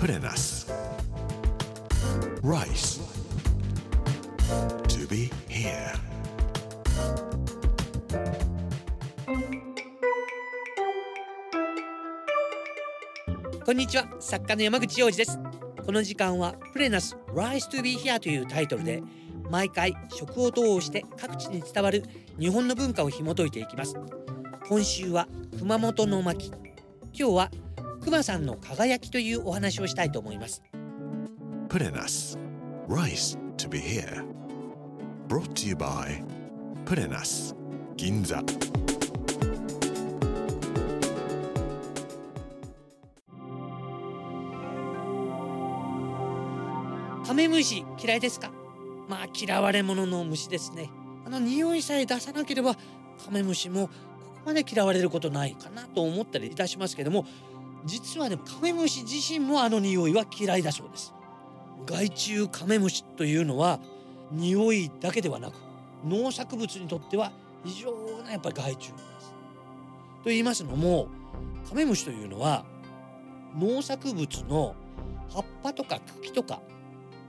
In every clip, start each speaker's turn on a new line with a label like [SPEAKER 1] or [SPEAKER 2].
[SPEAKER 1] Put in us. Rice. To be here.
[SPEAKER 2] こんにちは作家の山口洋二ですこの時間はプレナス Rise to be here というタイトルで毎回食を通して各地に伝わる日本の文化を紐解いていきます今週は熊本の巻今日は熊さんの輝きというお話をしたいと思います
[SPEAKER 1] Put in us. Rice to be here. Brought to you by Put in us. Ginza.
[SPEAKER 2] カメムシ嫌いですか？まあ嫌われ者の虫ですねあの匂いさえ出さなければカメムシもここまで嫌われることないかなと思ったりいたしますけども実はねカメムシ自身もあの匂いは嫌いだそうです。害虫カメムシというのは匂いだけではなく農作物にとっては非常なやっぱり害虫です。と言いますのもカメムシというのは農作物の葉っぱとか茎とか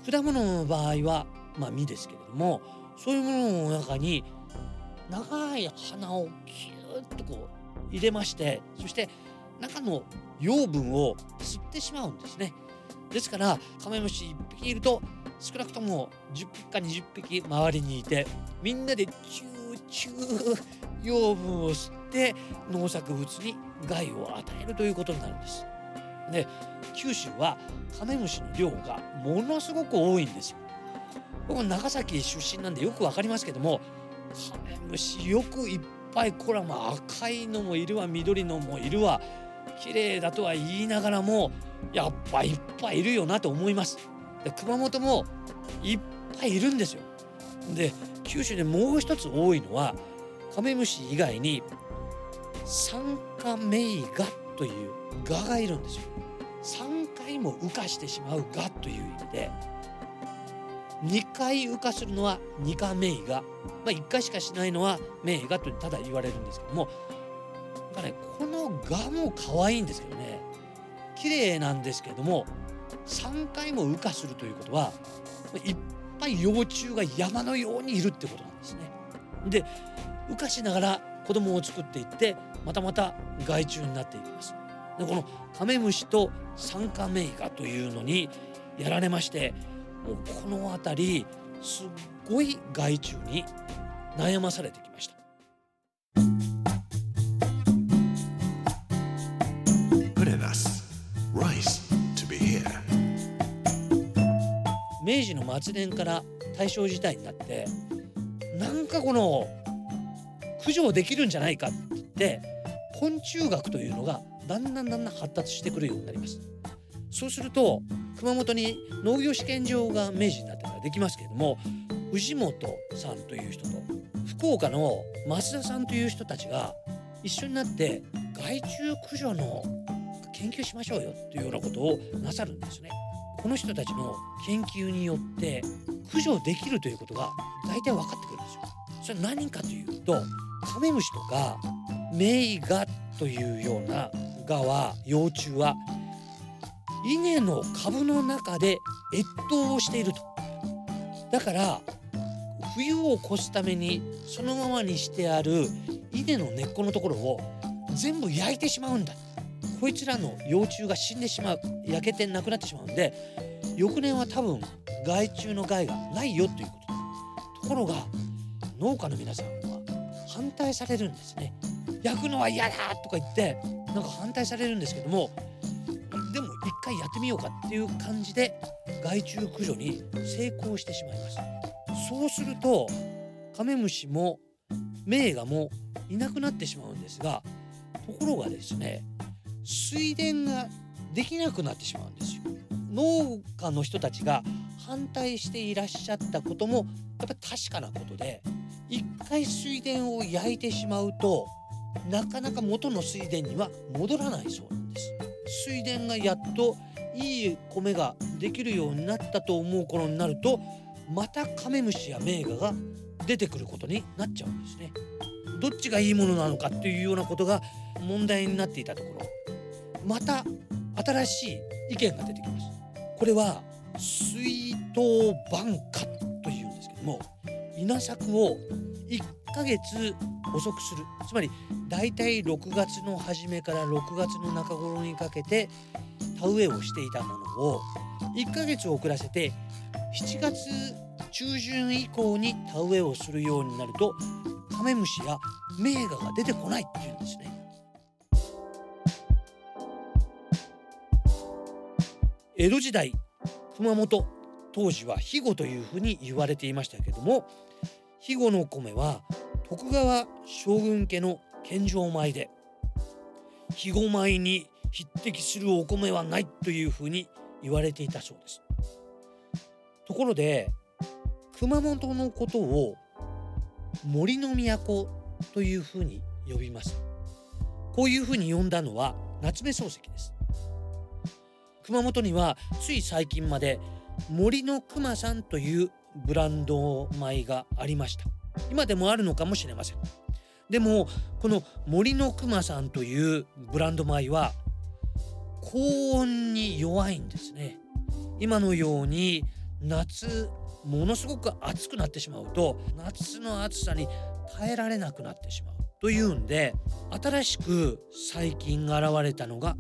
[SPEAKER 2] 果物の場合はまあ実ですけれどもそういうものの中に長い花をキューッとこう入れましてそして中の養分を吸ってしまうんですね。ですからカメムシ1匹いると少なくとも10匹か20匹周りにいてみんなでチューチュー養分を吸って農作物に害を与えるということになるんです。で九州はカメムシの量がものすごく多いんですよ。僕長崎出身なんでよくわかりますけどもカメムシよくいっぱいこらま赤いのもいるわ緑のもいるわ綺麗だとは言いながらもやっぱいっぱいいるよなと思います。で熊本もいっぱいいるんですよ。で九州でもう一つ多いのはカメムシ以外に酸化メイガというガがいるんですよ。3回も羽化してしまうガという意味で2回羽化するのはニカメイガ、まあ、1回しかしないのはメイガとただ言われるんですけどもなんかねこのガも可愛いんですけどね綺麗なんですけども3回も羽化するということはいっぱい幼虫が山のようにいるってことなんですね。で羽化しながら子供を作っていってまたまた害虫になっていきます。でこのカメムシと酸化メイガというのにやられましてもうこの辺りすっごい害虫に悩まされてきました。明治の末年から大正時代になってなんかこの駆除できるんじゃないかって言って昆虫学というのがだんだんだんだん発達してくるようになりますそうすると熊本に農業試験場が明治になってからできますけれども藤本さんという人と福岡の増田さんという人たちが一緒になって害虫駆除の研究しましょうよっていうようなことをなさるんですね。この人たちの研究によって駆除できるということが大体分かってくるんですよ。それは何かというとカメムシとかメイガというようなガは幼虫は稲の株の中で越冬をしていると。だから冬を越すためにそのままにしてある稲の根っこのところを全部焼いてしまうんだ。こいつらの幼虫が死んでしまう焼けてなくなってしまうんで翌年は多分害虫の害がないよということ。ところが農家の皆さんは反対されるんですね。焼くのは嫌だとか言ってなんか反対されるんですけどもでも一回やってみようかっていう感じで害虫駆除に成功してしまいます。そうするとカメムシもメイガもいなくなってしまうんですがところがですね水田ができなくなってしまうんですよ。農家の人たちが反対していらっしゃったこともやっぱ確かなことで一回水田を焼いてしまうとなかなか元の水田には戻らないそうなんです。水田がやっといい米ができるようになったと思う頃になるとまたカメムシやメイガが出てくることになっちゃうんですね。どっちがいいものなのかっていうようなことが問題になっていたところまた新しい意見が出てきますこれは水筒晩夏というんですけども稲作を1ヶ月遅くする。つまりだいたい6月の初めから6月の中頃にかけて田植えをしていたものを1ヶ月遅らせて7月中旬以降に田植えをするようになるとカメムシや名画が出てこないっていうんですね。江戸時代熊本当時は肥後というふうに言われていましたけども肥後の米は徳川将軍家の献上米で肥後米に匹敵するお米はないというふうに言われていたそうですところで熊本のことを森の都というふうに呼びますこういうふうに呼んだのは夏目漱石です。熊本にはつい最近まで森の熊さんというブランド米がありました。今でもあるのかもしれません。でもこの森の熊さんというブランド米は高温に弱いんですね。今のように夏ものすごく暑くなってしまうと夏の暑さに耐えられなくなってしまう。というんで新しく最近現れたのが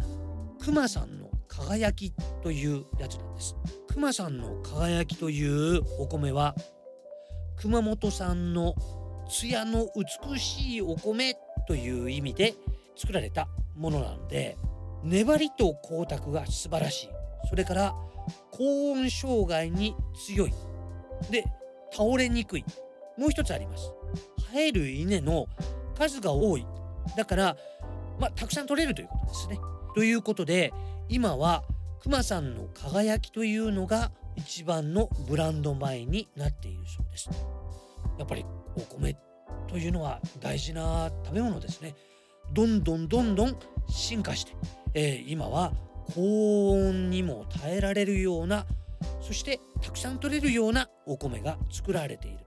[SPEAKER 2] 熊さんの輝きというやつなんです。熊さんの輝きというお米は熊本産の艶の美しいお米という意味で作られたものなので粘りと光沢が素晴らしい。それから高温障害に強い。で倒れにくい。もう一つあります。生える稲の数が多い。だからまあたくさん取れるということですね。ということで今は熊さんの輝きというのが一番のブランド米になっているそうです。やっぱりお米というのは大事な食べ物ですね。どんどんどんどん進化して、えー、今は高温にも耐えられるようなそしてたくさん取れるようなお米が作られている。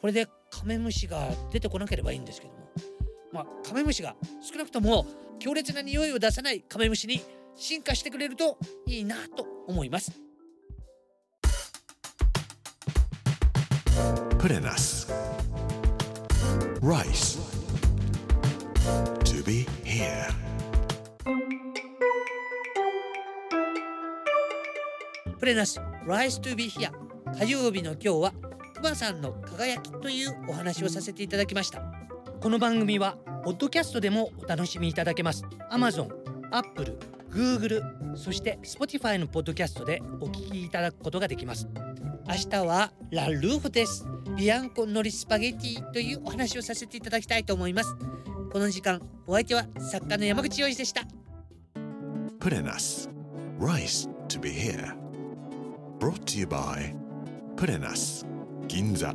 [SPEAKER 2] これでカメムシが出てこなければいいんですけども。まあカメムシが少なくとも強烈な匂いを出さないカメムシに進化してくれるといいなと思います。
[SPEAKER 1] プレナス Rice. To be here.
[SPEAKER 2] プレナス Rise to be here 火曜日の今日はくまさんの輝きというお話をさせていただきました。この番組はポッドキャストでもお楽しみいただけます。Amazon、Apple、Google そして Spotify のポッドキャストでお聞きいただくことができます。明日はラルーフです。ビアンコのりスパゲティというお話をさせていただきたいと思います。この時間お相手は作家の山口洋二でした。
[SPEAKER 1] プレナス Rice to be here Brought to you by プレナス銀座